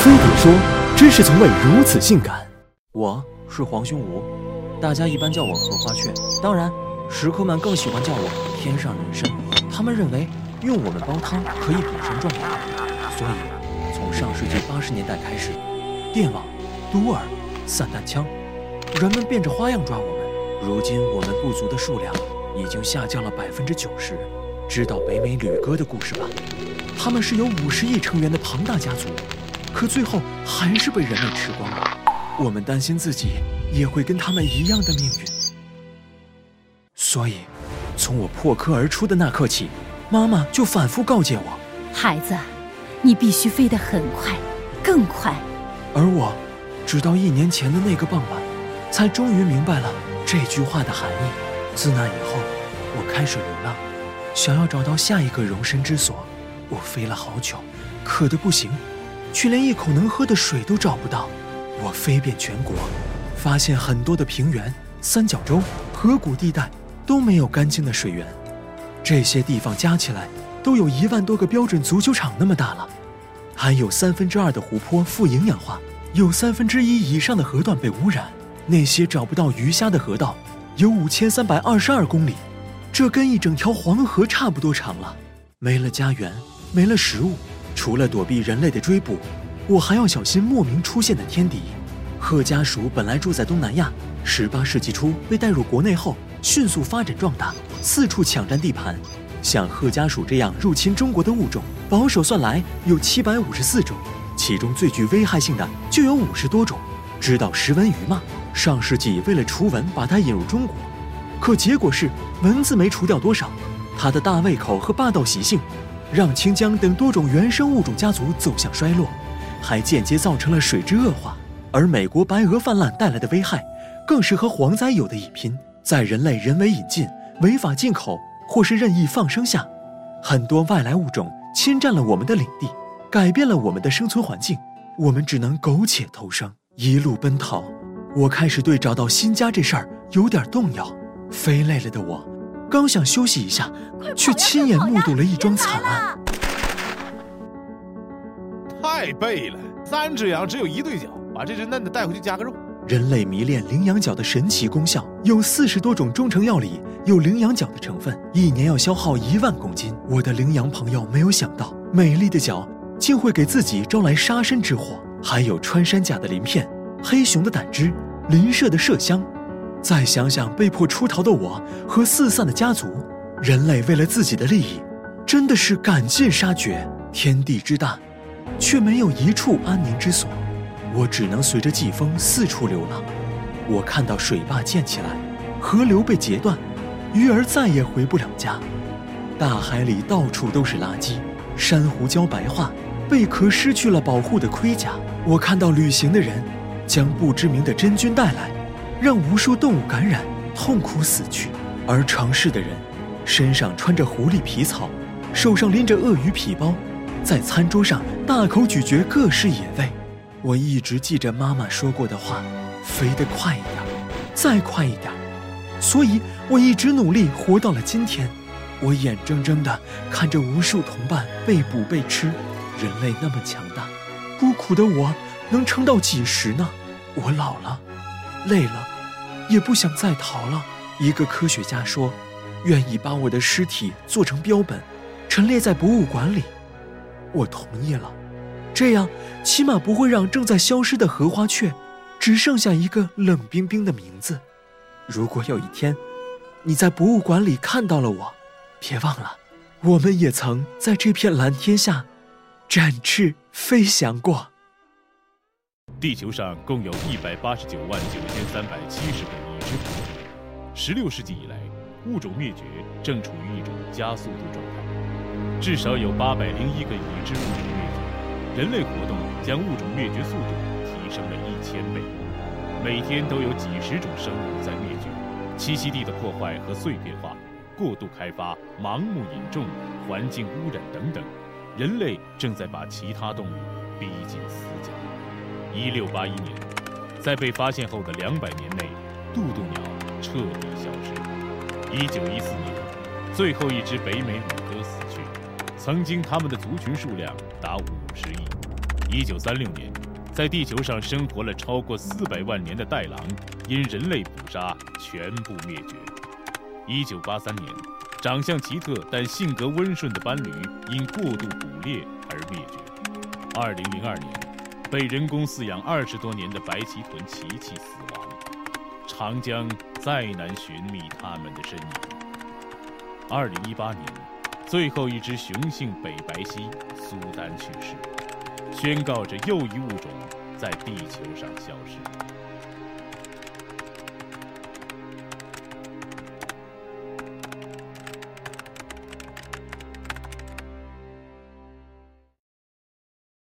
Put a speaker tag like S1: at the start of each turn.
S1: 飞碟说：“知识从未如此性感。”
S2: 我是黄胸吴，大家一般叫我荷花雀。当然，食客们更喜欢叫我天上人参。他们认为用我们煲汤可以补身壮阳，所以从上世纪八十年代开始，电网、毒饵、散弹枪，人们变着花样抓我们。如今我们部族的数量已经下降了百分之九十。知道北美旅哥的故事吧？他们是有五十亿成员的庞大家族，可最后还是被人类吃光了。我们担心自己也会跟他们一样的命运，所以从我破壳而出的那刻起，妈妈就反复告诫我：
S3: 孩子，你必须飞得很快，更快。
S2: 而我，直到一年前的那个傍晚，才终于明白了这句话的含义。自那以后，我开始流浪。想要找到下一个容身之所，我飞了好久，渴得不行，却连一口能喝的水都找不到。我飞遍全国，发现很多的平原、三角洲、河谷地带都没有干净的水源，这些地方加起来都有一万多个标准足球场那么大了。还有三分之二的湖泊富营养化，有三分之一以上的河段被污染。那些找不到鱼虾的河道，有五千三百二十二公里。这跟一整条黄河差不多长了。没了家园，没了食物，除了躲避人类的追捕，我还要小心莫名出现的天敌。贺家鼠本来住在东南亚，十八世纪初被带入国内后，迅速发展壮大，四处抢占地盘。像贺家鼠这样入侵中国的物种，保守算来有七百五十四种，其中最具危害性的就有五十多种。知道石纹鱼吗？上世纪为了除蚊，把它引入中国。可结果是蚊子没除掉多少，它的大胃口和霸道习性，让清江等多种原生物种家族走向衰落，还间接造成了水质恶化。而美国白鹅泛滥带来的危害，更是和蝗灾有的一拼。在人类人为引进、违法进口或是任意放生下，很多外来物种侵占了我们的领地，改变了我们的生存环境，我们只能苟且偷生，一路奔逃。我开始对找到新家这事儿有点动摇。飞累了的我，刚想休息一下，却亲眼目睹了一桩惨案。
S4: 太背了，三只羊只有一对角，把这只嫩的带回去加个肉。
S2: 人类迷恋羚羊角的神奇功效，有四十多种中成药里有羚羊角的成分，一年要消耗一万公斤。我的羚羊朋友没有想到，美丽的角竟会给自己招来杀身之祸。还有穿山甲的鳞片，黑熊的胆汁，林麝的麝香。再想想被迫出逃的我和四散的家族，人类为了自己的利益，真的是赶尽杀绝。天地之大，却没有一处安宁之所，我只能随着季风四处流浪。我看到水坝建起来，河流被截断，鱼儿再也回不了家。大海里到处都是垃圾，珊瑚礁白化，贝壳失去了保护的盔甲。我看到旅行的人，将不知名的真菌带来。让无数动物感染，痛苦死去；而城市的人，身上穿着狐狸皮草，手上拎着鳄鱼皮包，在餐桌上大口咀嚼各式野味。我一直记着妈妈说过的话：飞得快一点，再快一点。所以我一直努力活到了今天。我眼睁睁地看着无数同伴被捕被吃，人类那么强大，孤苦的我能撑到几时呢？我老了，累了。也不想再逃了。一个科学家说：“愿意把我的尸体做成标本，陈列在博物馆里。”我同意了，这样起码不会让正在消失的荷花雀，只剩下一个冷冰冰的名字。如果有一天，你在博物馆里看到了我，别忘了，我们也曾在这片蓝天下展翅飞翔过。
S5: 地球上共有一百八十九万九千三百七十个已知物种。十六世纪以来，物种灭绝正处于一种加速度状态，至少有八百零一个已知物种灭绝。人类活动将物种灭绝速度提升了一千倍，每天都有几十种生物在灭绝。栖息地的破坏和碎片化、过度开发、盲目引种、环境污染等等，人类正在把其他动物逼进死角。一六八一年，在被发现后的两百年内，渡渡鸟彻底消失。一九一四年，最后一只北美旅鸽死去，曾经它们的族群数量达五十亿。一九三六年，在地球上生活了超过四百万年的袋狼，因人类捕杀全部灭绝。一九八三年，长相奇特但性格温顺的斑驴因过度捕猎而灭绝。二零零二年，被人工饲养二十多年的白鳍豚奇奇死亡，长江再难寻觅它们的身影。二零一八年，最后一只雄性北白犀苏丹去世。宣告着又一物种在地球上消失。